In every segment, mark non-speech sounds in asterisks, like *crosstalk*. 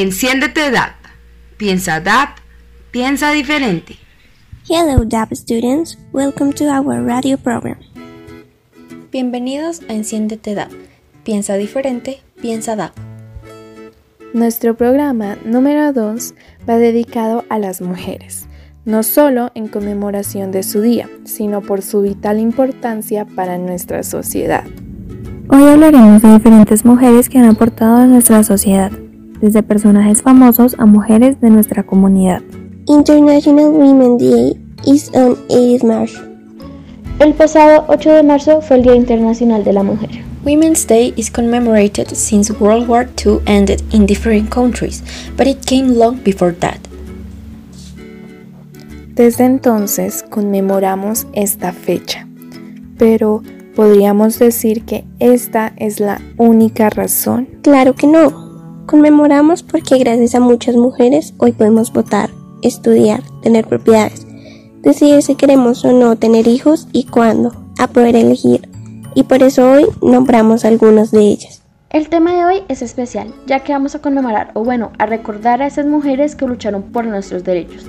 Enciéndete DAP. Piensa DAP, piensa diferente. Hello DAP students, welcome to our radio program. Bienvenidos a Enciéndete DAP. Piensa diferente, piensa DAP. Nuestro programa número 2 va dedicado a las mujeres, no solo en conmemoración de su día, sino por su vital importancia para nuestra sociedad. Hoy hablaremos de diferentes mujeres que han aportado a nuestra sociedad, desde personajes famosos a mujeres de nuestra comunidad. International Women's Day is on 8 March. El pasado 8 de marzo fue el Día Internacional de la Mujer. Women's Day is commemorated since World War II ended in different countries, but it came long before that. Desde entonces conmemoramos esta fecha, pero ¿podríamos decir que esta es la única razón? Claro que no. Conmemoramos porque gracias a muchas mujeres hoy podemos votar, estudiar, tener propiedades, decidir si queremos o no tener hijos y cuándo, a poder elegir. Y por eso hoy nombramos algunas de ellas. El tema de hoy es especial, ya que vamos a conmemorar, o bueno, a recordar a esas mujeres que lucharon por nuestros derechos.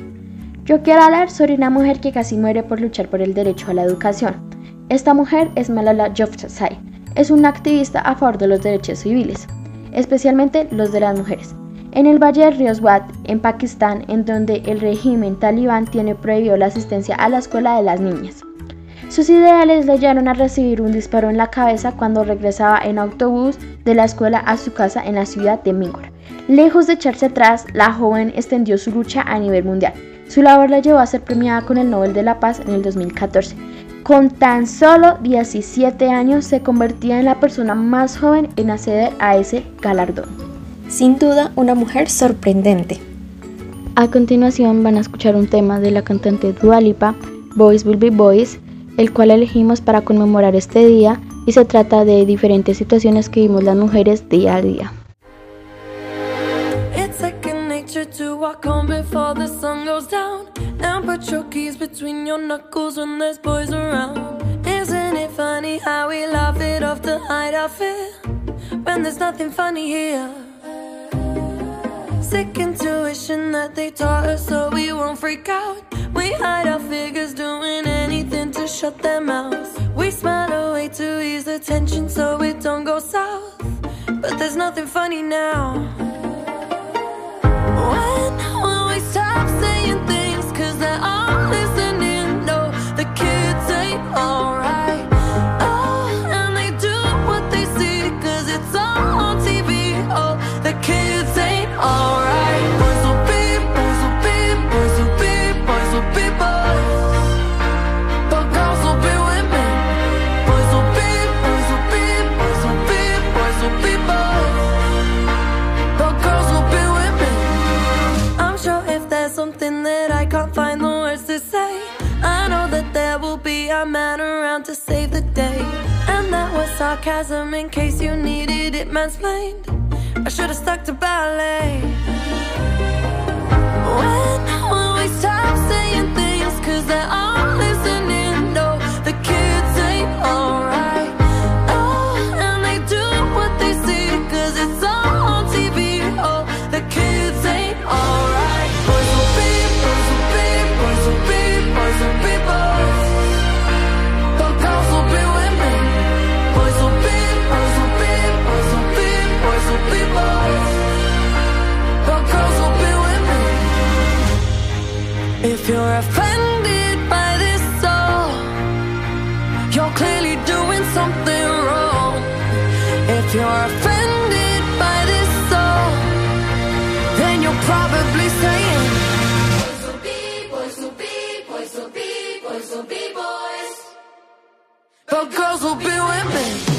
Yo quiero hablar sobre una mujer que casi muere por luchar por el derecho a la educación. Esta mujer es Malala Yousafzai. Es una activista a favor de los derechos civiles, especialmente los de las mujeres. En el valle del río Swat, en Pakistán, en donde el régimen talibán tiene prohibido la asistencia a la escuela de las niñas. Sus ideales le llevaron a recibir un disparo en la cabeza cuando regresaba en autobús de la escuela a su casa en la ciudad de Mingor. Lejos de echarse atrás, la joven extendió su lucha a nivel mundial. Su labor la llevó a ser premiada con el Nobel de la Paz en el 2014. Con tan solo 17 años se convertía en la persona más joven en acceder a ese galardón. Sin duda, una mujer sorprendente. A continuación van a escuchar un tema de la cantante Dua Lipa, Boys Will Be Boys, el cual elegimos para conmemorar este día y se trata de diferentes situaciones que vivimos las mujeres día a día. And put your keys between your knuckles when there's boys around. Isn't it funny how we laugh it off to hide our fear? When there's nothing funny here. Sick intuition that they taught us so we won't freak out. We hide our figures doing anything to shut their mouths. We smile away to ease the tension so it don't go south. But there's nothing funny now alright. Sarcasm in case you needed it mansplained. I should have stuck to ballet. Will be women. When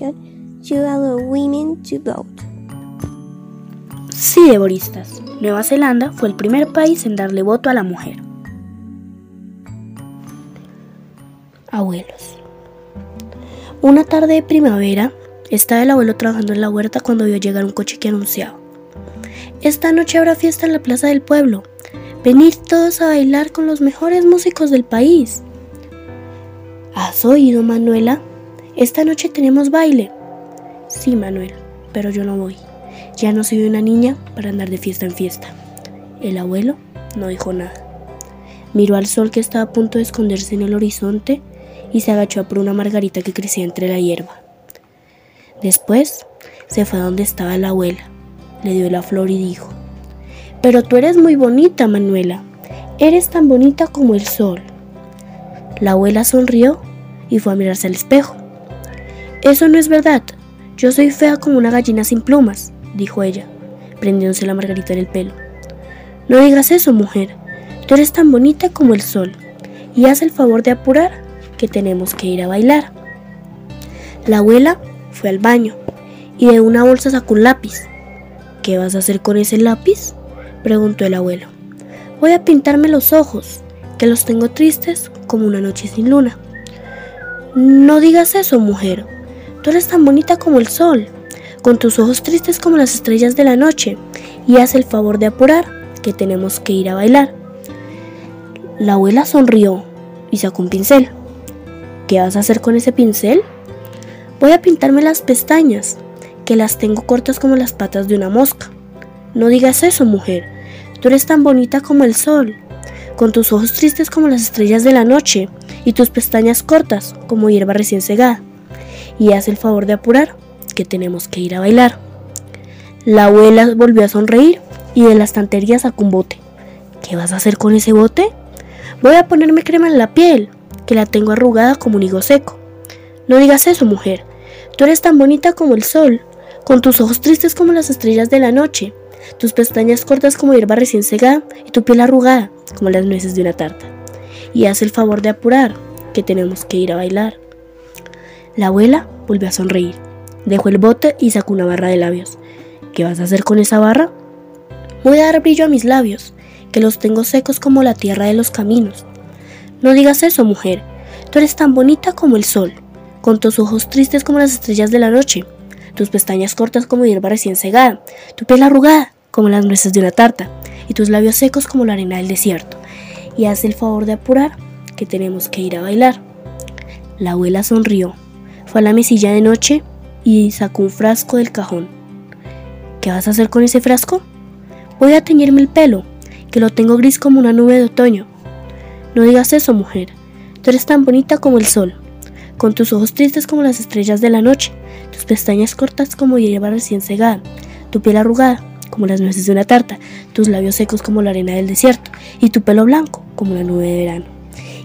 to allow women to vote. Sí, Deboristas. Nueva Zelanda fue el primer país en darle voto a la mujer. Abuelos. Una tarde de primavera, estaba el abuelo trabajando en la huerta cuando vio llegar un coche que anunciaba. Esta noche habrá fiesta en la plaza del pueblo. Venid todos a bailar con los mejores músicos del país. ¿Has oído, Manuela? Esta noche tenemos baile. Sí, Manuel, pero yo no voy. Ya no soy una niña para andar de fiesta en fiesta. El abuelo no dijo nada. Miró al sol que estaba a punto de esconderse en el horizonte y se agachó por una margarita que crecía entre la hierba. Después se fue a donde estaba la abuela, le dio la flor y dijo, Pero tú eres muy bonita, Manuela, eres tan bonita como el sol. La abuela sonrió y fue a mirarse al espejo. Eso no es verdad, yo soy fea como una gallina sin plumas, dijo ella, prendiéndose la margarita en el pelo. No digas eso, mujer, tú eres tan bonita como el sol, y haz el favor de apurar que tenemos que ir a bailar. La abuela fue al baño y de una bolsa sacó un lápiz. ¿Qué vas a hacer con ese lápiz? preguntó el abuelo. Voy a pintarme los ojos, que los tengo tristes como una noche sin luna. No digas eso, mujer. Tú eres tan bonita como el sol, con tus ojos tristes como las estrellas de la noche, y haz el favor de apurar, que tenemos que ir a bailar. La abuela sonrió y sacó un pincel. ¿Qué vas a hacer con ese pincel? Voy a pintarme las pestañas, que las tengo cortas como las patas de una mosca. No digas eso, mujer. Tú eres tan bonita como el sol, con tus ojos tristes como las estrellas de la noche y tus pestañas cortas como hierba recién segada. Y haz el favor de apurar, que tenemos que ir a bailar. La abuela volvió a sonreír y de la estantería sacó un bote. ¿Qué vas a hacer con ese bote? Voy a ponerme crema en la piel, que la tengo arrugada como un higo seco. No digas eso, mujer. Tú eres tan bonita como el sol, con tus ojos tristes como las estrellas de la noche, tus pestañas cortas como hierba recién segada y tu piel arrugada como las nueces de una tarta. Y haz el favor de apurar, que tenemos que ir a bailar. La abuela volvió a sonreír, dejó el bote y sacó una barra de labios. ¿Qué vas a hacer con esa barra? Voy a dar brillo a mis labios, que los tengo secos como la tierra de los caminos. No digas eso, mujer. Tú eres tan bonita como el sol, con tus ojos tristes como las estrellas de la noche, tus pestañas cortas como hierba recién segada, tu piel arrugada como las nueces de una tarta, y tus labios secos como la arena del desierto. Y haz el favor de apurar, que tenemos que ir a bailar. La abuela sonrió, fue a la mesilla de noche y sacó un frasco del cajón. ¿Qué vas a hacer con ese frasco? Voy a teñirme el pelo, que lo tengo gris como una nube de otoño. No digas eso, mujer. Tú eres tan bonita como el sol, con tus ojos tristes como las estrellas de la noche, tus pestañas cortas como hierba recién segada, tu piel arrugada como las nueces de una tarta, tus labios secos como la arena del desierto, y tu pelo blanco como la nube de verano.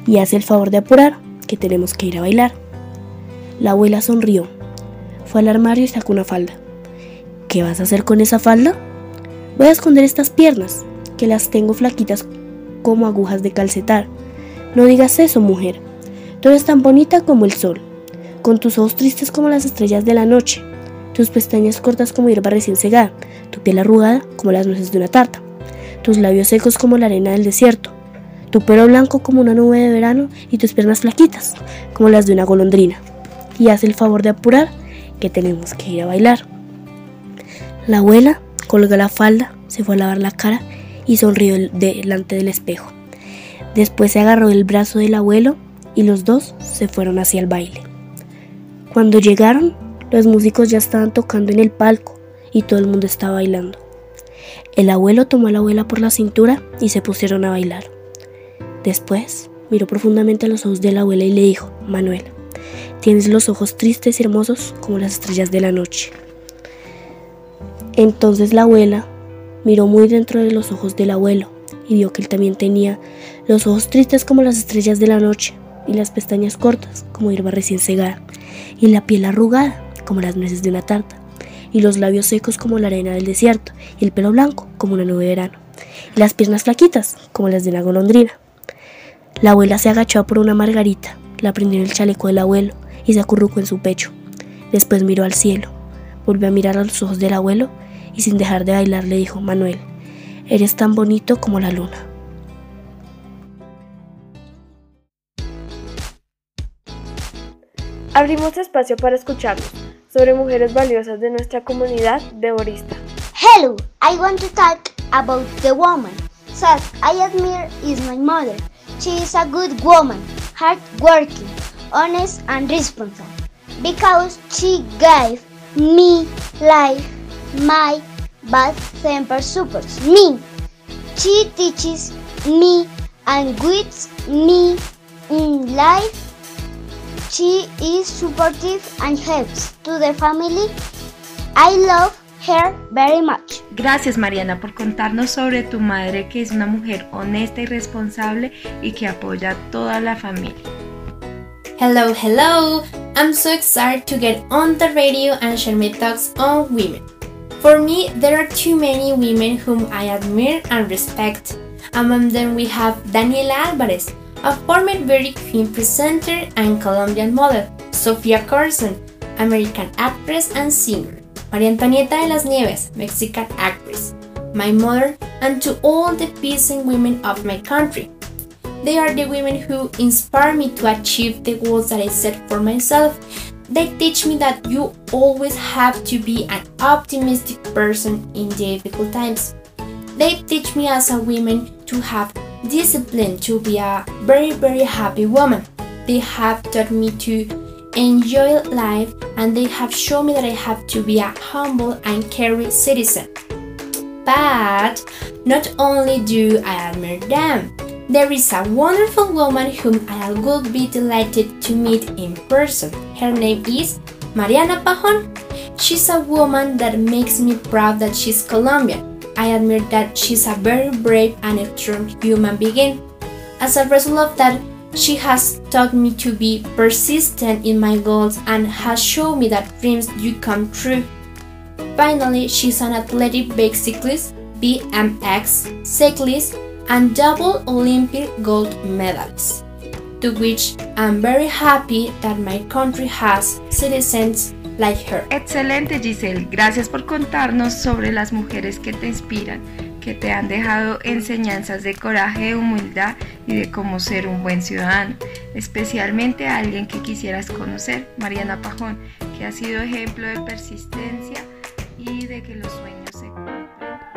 Y haz el favor de apurar, que tenemos que ir a bailar. La abuela sonrió, fue al armario y sacó una falda. ¿Qué vas a hacer con esa falda? Voy a esconder estas piernas, que las tengo flaquitas como agujas de calcetar. No digas eso, mujer. Tú eres tan bonita como el sol, con tus ojos tristes como las estrellas de la noche, tus pestañas cortas como hierba recién segada, tu piel arrugada como las nueces de una tarta, tus labios secos como la arena del desierto, tu pelo blanco como una nube de verano y tus piernas flaquitas como las de una golondrina. Y haz el favor de apurar que tenemos que ir a bailar. La abuela colgó la falda, se fue a lavar la cara y sonrió delante del espejo. Después se agarró el brazo del abuelo y los dos se fueron hacia el baile. Cuando llegaron, los músicos ya estaban tocando en el palco y todo el mundo estaba bailando. El abuelo tomó a la abuela por la cintura y se pusieron a bailar. Después miró profundamente a los ojos de la abuela y le dijo, Manuel, tienes los ojos tristes y hermosos como las estrellas de la noche. Entonces la abuela miró muy dentro de los ojos del abuelo y vio que él también tenía los ojos tristes como las estrellas de la noche y las pestañas cortas como hierba recién segada y la piel arrugada como las nueces de una tarta y los labios secos como la arena del desierto y el pelo blanco como una nube de verano y las piernas flaquitas como las de una golondrina. La abuela se agachó por una margarita, la prendió en el chaleco del abuelo y se acurrucó en su pecho. Después miró al cielo, volvió a mirar a los ojos del abuelo y sin dejar de bailar le dijo, Manuel, eres tan bonito como la luna. Abrimos espacio para escucharnos sobre mujeres valiosas de nuestra comunidad de Borista. Hello, I want to talk about the woman that I admire is my mother. She is a good woman, hardworking, honest and responsible because she gave me life, my bad temper supports me. She teaches me and guides me in life. She is supportive and helps to the family. I love her very much. Gracias Mariana por contarnos sobre tu madre que es una mujer honesta y responsable y que apoya a toda la familia. Hello, hello! I'm so excited to get on the radio and share my thoughts on women. For me, there are too many women whom I admire and respect. Among them, we have Daniela Alvarez, a former Very Queen presenter and Colombian model, Sofia Carson, American actress and singer, María Antonieta de las Nieves, Mexican actress, my mother, and to all the peasant women of my country. They are the women who inspire me to achieve the goals that I set for myself. They teach me that you always have to be an optimistic person in difficult times. They teach me as a woman to have discipline to be a very very happy woman. They have taught me to enjoy life and they have shown me that I have to be a humble and caring citizen. But not only do I admire them, there is a wonderful woman whom I would be delighted to meet in person. Her name is Mariana Pajon. She's a woman that makes me proud that she's Colombian. I admire that she's a very brave and strong human being. As a result of that, she has taught me to be persistent in my goals and has shown me that dreams do come true. Finally, she's an athletic bicyclist, BMX cyclist, and double Olympic gold medalist, to which I'm very happy that my country has citizens like her. Excelente Giselle, gracias por contarnos sobre las mujeres que te inspiran, que te han dejado enseñanzas de coraje, humildad y de cómo ser un buen ciudadano, especialmente a alguien que quisieras conocer, Mariana Pajón, que ha sido ejemplo de persistencia y de que los sueños se cumplen.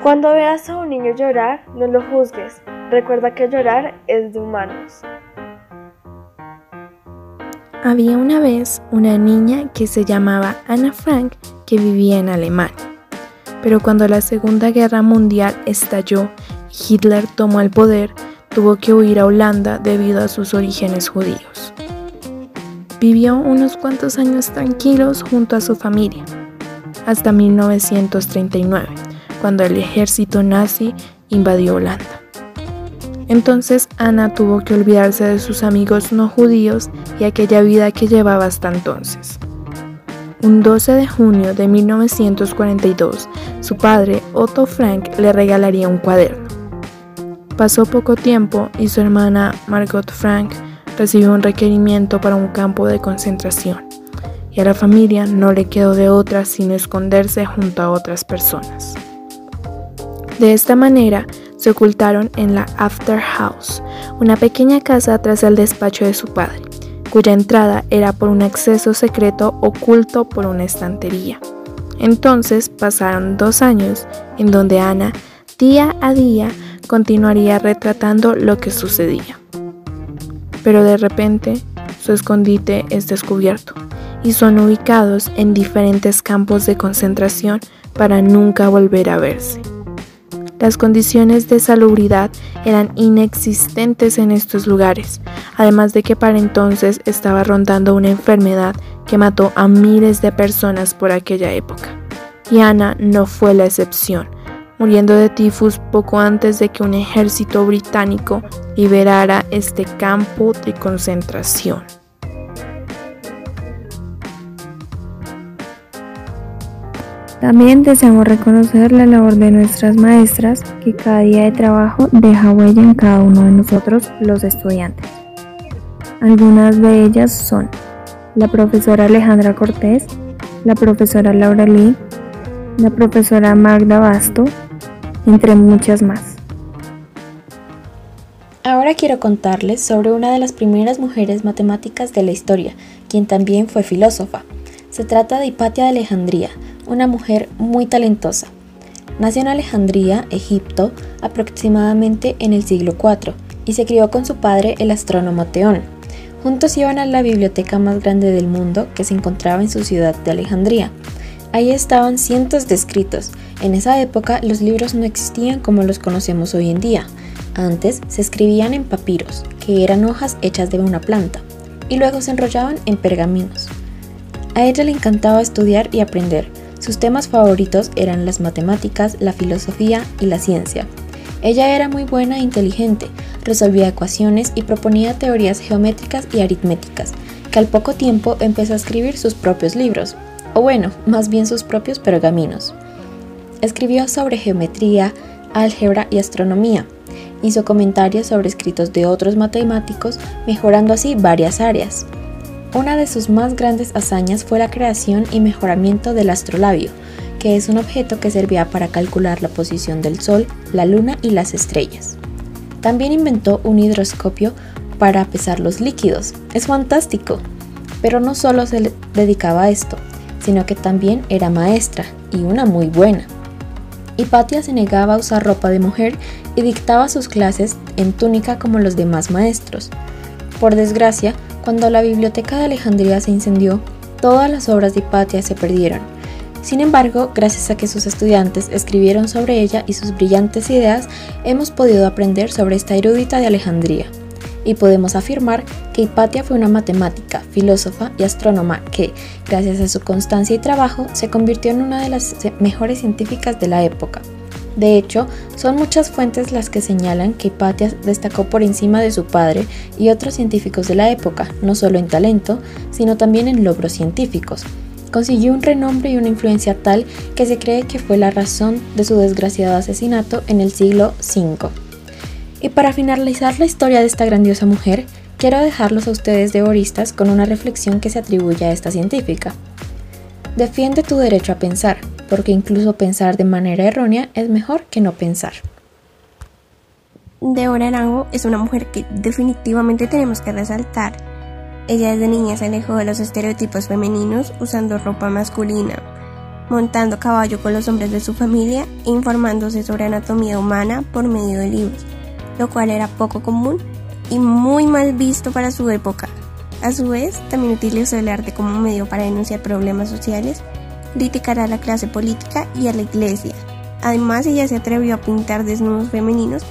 Cuando veas a un niño llorar, no lo juzgues. Recuerda que llorar es de humanos. Había una vez una niña que se llamaba Anna Frank que vivía en Alemania. Pero cuando la Segunda Guerra Mundial estalló y Hitler tomó el poder, tuvo que huir a Holanda debido a sus orígenes judíos. Vivió unos cuantos años tranquilos junto a su familia, hasta 1939, cuando el ejército nazi invadió Holanda. Entonces Ana tuvo que olvidarse de sus amigos no judíos y aquella vida que llevaba hasta entonces. Un 12 de junio de 1942, su padre, Otto Frank, le regalaría un cuaderno. Pasó poco tiempo y su hermana, Margot Frank, recibió un requerimiento para un campo de concentración, y a la familia no le quedó de otra sino esconderse junto a otras personas. De esta manera, se ocultaron en la After House, una pequeña casa tras el despacho de su padre, cuya entrada era por un acceso secreto oculto por una estantería. Entonces pasaron dos años en donde Ana, día a día, continuaría retratando lo que sucedía. Pero de repente, su escondite es descubierto y son ubicados en diferentes campos de concentración para nunca volver a verse. Las condiciones de salubridad eran inexistentes en estos lugares, además de que para entonces estaba rondando una enfermedad que mató a miles de personas por aquella época. Y Ana no fue la excepción, muriendo de tifus poco antes de que un ejército británico liberara este campo de concentración. También deseamos reconocer la labor de nuestras maestras que cada día de trabajo deja huella en cada uno de nosotros los estudiantes. Algunas de ellas son la profesora Alejandra Cortés, la profesora Laura Lee, la profesora Magda Basto, entre muchas más. Ahora quiero contarles sobre una de las primeras mujeres matemáticas de la historia, quien también fue filósofa. Se trata de Hipatia de Alejandría, una mujer muy talentosa. Nació en Alejandría, Egipto, aproximadamente en el siglo IV, y se crió con su padre, el astrónomo Teón. Juntos iban a la biblioteca más grande del mundo que se encontraba en su ciudad de Alejandría. Ahí estaban cientos de escritos. En esa época los libros no existían como los conocemos hoy en día. Antes se escribían en papiros, que eran hojas hechas de una planta, y luego se enrollaban en pergaminos. A ella le encantaba estudiar y aprender. Sus temas favoritos eran las matemáticas, la filosofía y la ciencia. Ella era muy buena e inteligente, resolvía ecuaciones y proponía teorías geométricas y aritméticas, que al poco tiempo empezó a escribir sus propios libros, o bueno, más bien sus propios pergaminos. Escribió sobre geometría, álgebra y astronomía. Hizo comentarios sobre escritos de otros matemáticos, mejorando así varias áreas. Una de sus más grandes hazañas fue la creación y mejoramiento del astrolabio, que es un objeto que servía para calcular la posición del Sol, la Luna y las estrellas. También inventó un hidroscopio para pesar los líquidos. Es fantástico. Pero no solo se dedicaba a esto, sino que también era maestra, y una muy buena. Hipatia se negaba a usar ropa de mujer y dictaba sus clases en túnica como los demás maestros. Por desgracia, cuando la biblioteca de Alejandría se incendió, todas las obras de Hipatia se perdieron. Sin embargo, gracias a que sus estudiantes escribieron sobre ella y sus brillantes ideas, hemos podido aprender sobre esta erudita de Alejandría y podemos afirmar que Hipatia fue una matemática, filósofa y astrónoma que, gracias a su constancia y trabajo, se convirtió en una de las mejores científicas de la época. De hecho, son muchas fuentes las que señalan que Hipatia destacó por encima de su padre y otros científicos de la época, no solo en talento, sino también en logros científicos. Consiguió un renombre y una influencia tal que se cree que fue la razón de su desgraciado asesinato en el siglo V. Y para finalizar la historia de esta grandiosa mujer, quiero dejarlos a ustedes devoristas con una reflexión que se atribuye a esta científica. Defiende tu derecho a pensar, porque incluso pensar de manera errónea es mejor que no pensar. Deborah Arango es una mujer que definitivamente tenemos que resaltar. Ella desde niña se alejó de los estereotipos femeninos usando ropa masculina, montando caballo con los hombres de su familia e informándose sobre anatomía humana por medio de libros lo cual era poco común y muy mal visto para su época. A su vez, también utilizó el arte como medio para denunciar problemas sociales, criticar a la clase política y a la iglesia. Además, ella se atrevió a pintar desnudos femeninos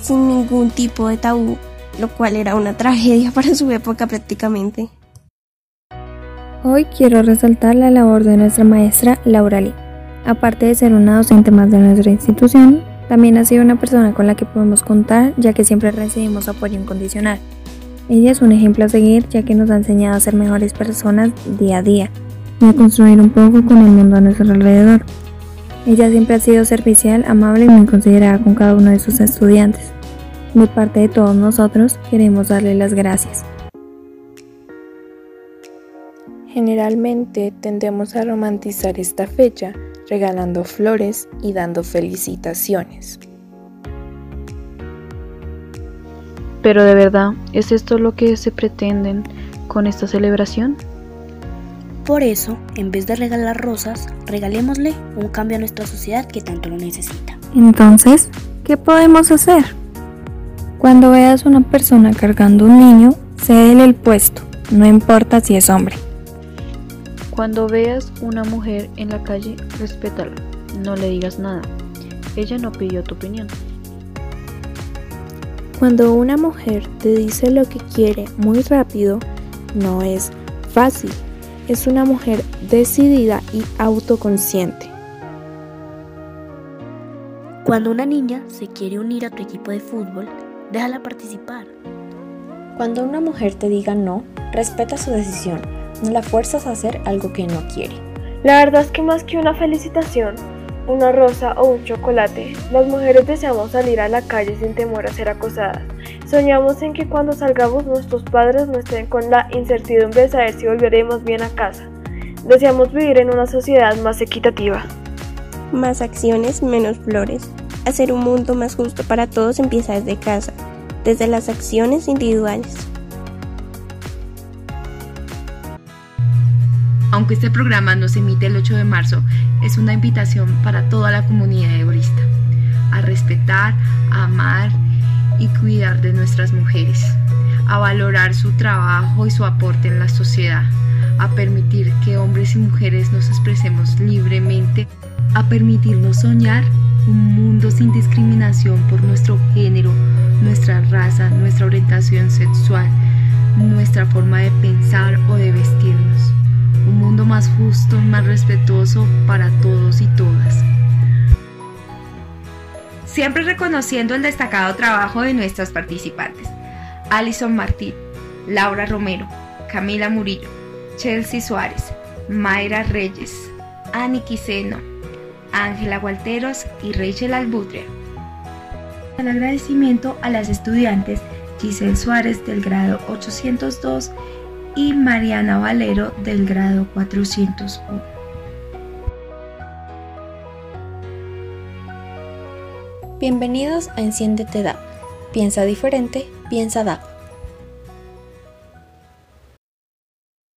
sin ningún tipo de tabú, lo cual era una *laughs* tragedia para su época prácticamente. Hoy quiero resaltar la labor de nuestra maestra Laura Lee. Aparte de ser una docente más de nuestra institución, también ha sido una persona con la que podemos contar ya que siempre recibimos apoyo incondicional. Ella es un ejemplo a seguir ya que nos ha enseñado a ser mejores personas día a día y a construir un poco con el mundo a nuestro alrededor. Ella siempre ha sido servicial, amable y muy considerada con cada uno de sus estudiantes. De parte de todos nosotros queremos darle las gracias. Generalmente tendemos a romantizar esta fecha regalando flores y dando felicitaciones. Pero de verdad, ¿es esto lo que se pretenden con esta celebración? Por eso, en vez de regalar rosas, regalémosle un cambio a nuestra sociedad que tanto lo necesita. Entonces, ¿qué podemos hacer? Cuando veas una persona cargando un niño, cédele el puesto, no importa si es hombre. Cuando veas una mujer en la calle, respétala, no le digas nada. Ella no pidió tu opinión. Cuando una mujer te dice lo que quiere muy rápido, no es fácil. Es una mujer decidida y autoconsciente. Cuando una niña se quiere unir a tu equipo de fútbol, déjala participar. Cuando una mujer te diga no, respeta su decisión no la fuerzas a hacer algo que no quiere. La verdad es que más que una felicitación, una rosa o un chocolate. Las mujeres deseamos salir a la calle sin temor a ser acosadas. Soñamos en que cuando salgamos nuestros padres no estén con la incertidumbre de saber si volveremos bien a casa. Deseamos vivir en una sociedad más equitativa. Más acciones, menos flores. Hacer un mundo más justo para todos empieza desde casa, desde las acciones individuales. Aunque este programa no se emite el 8 de marzo, es una invitación para toda la comunidad egoísta a respetar, a amar y cuidar de nuestras mujeres, a valorar su trabajo y su aporte en la sociedad, a permitir que hombres y mujeres nos expresemos libremente, a permitirnos soñar un mundo sin discriminación por nuestro género, nuestra raza, nuestra orientación sexual, nuestra forma de pensar o de vestirnos un mundo más justo, más respetuoso para todos y todas. Siempre reconociendo el destacado trabajo de nuestras participantes. Alison Martín, Laura Romero, Camila Murillo, Chelsea Suárez, Mayra Reyes, Ani Quiseno, Ángela Gualteros y Rachel Albutria. El agradecimiento a las estudiantes Giselle Suárez del grado 802 y Mariana Valero del grado 401. Bienvenidos a Enciéndete DAP. Piensa diferente, piensa DAP.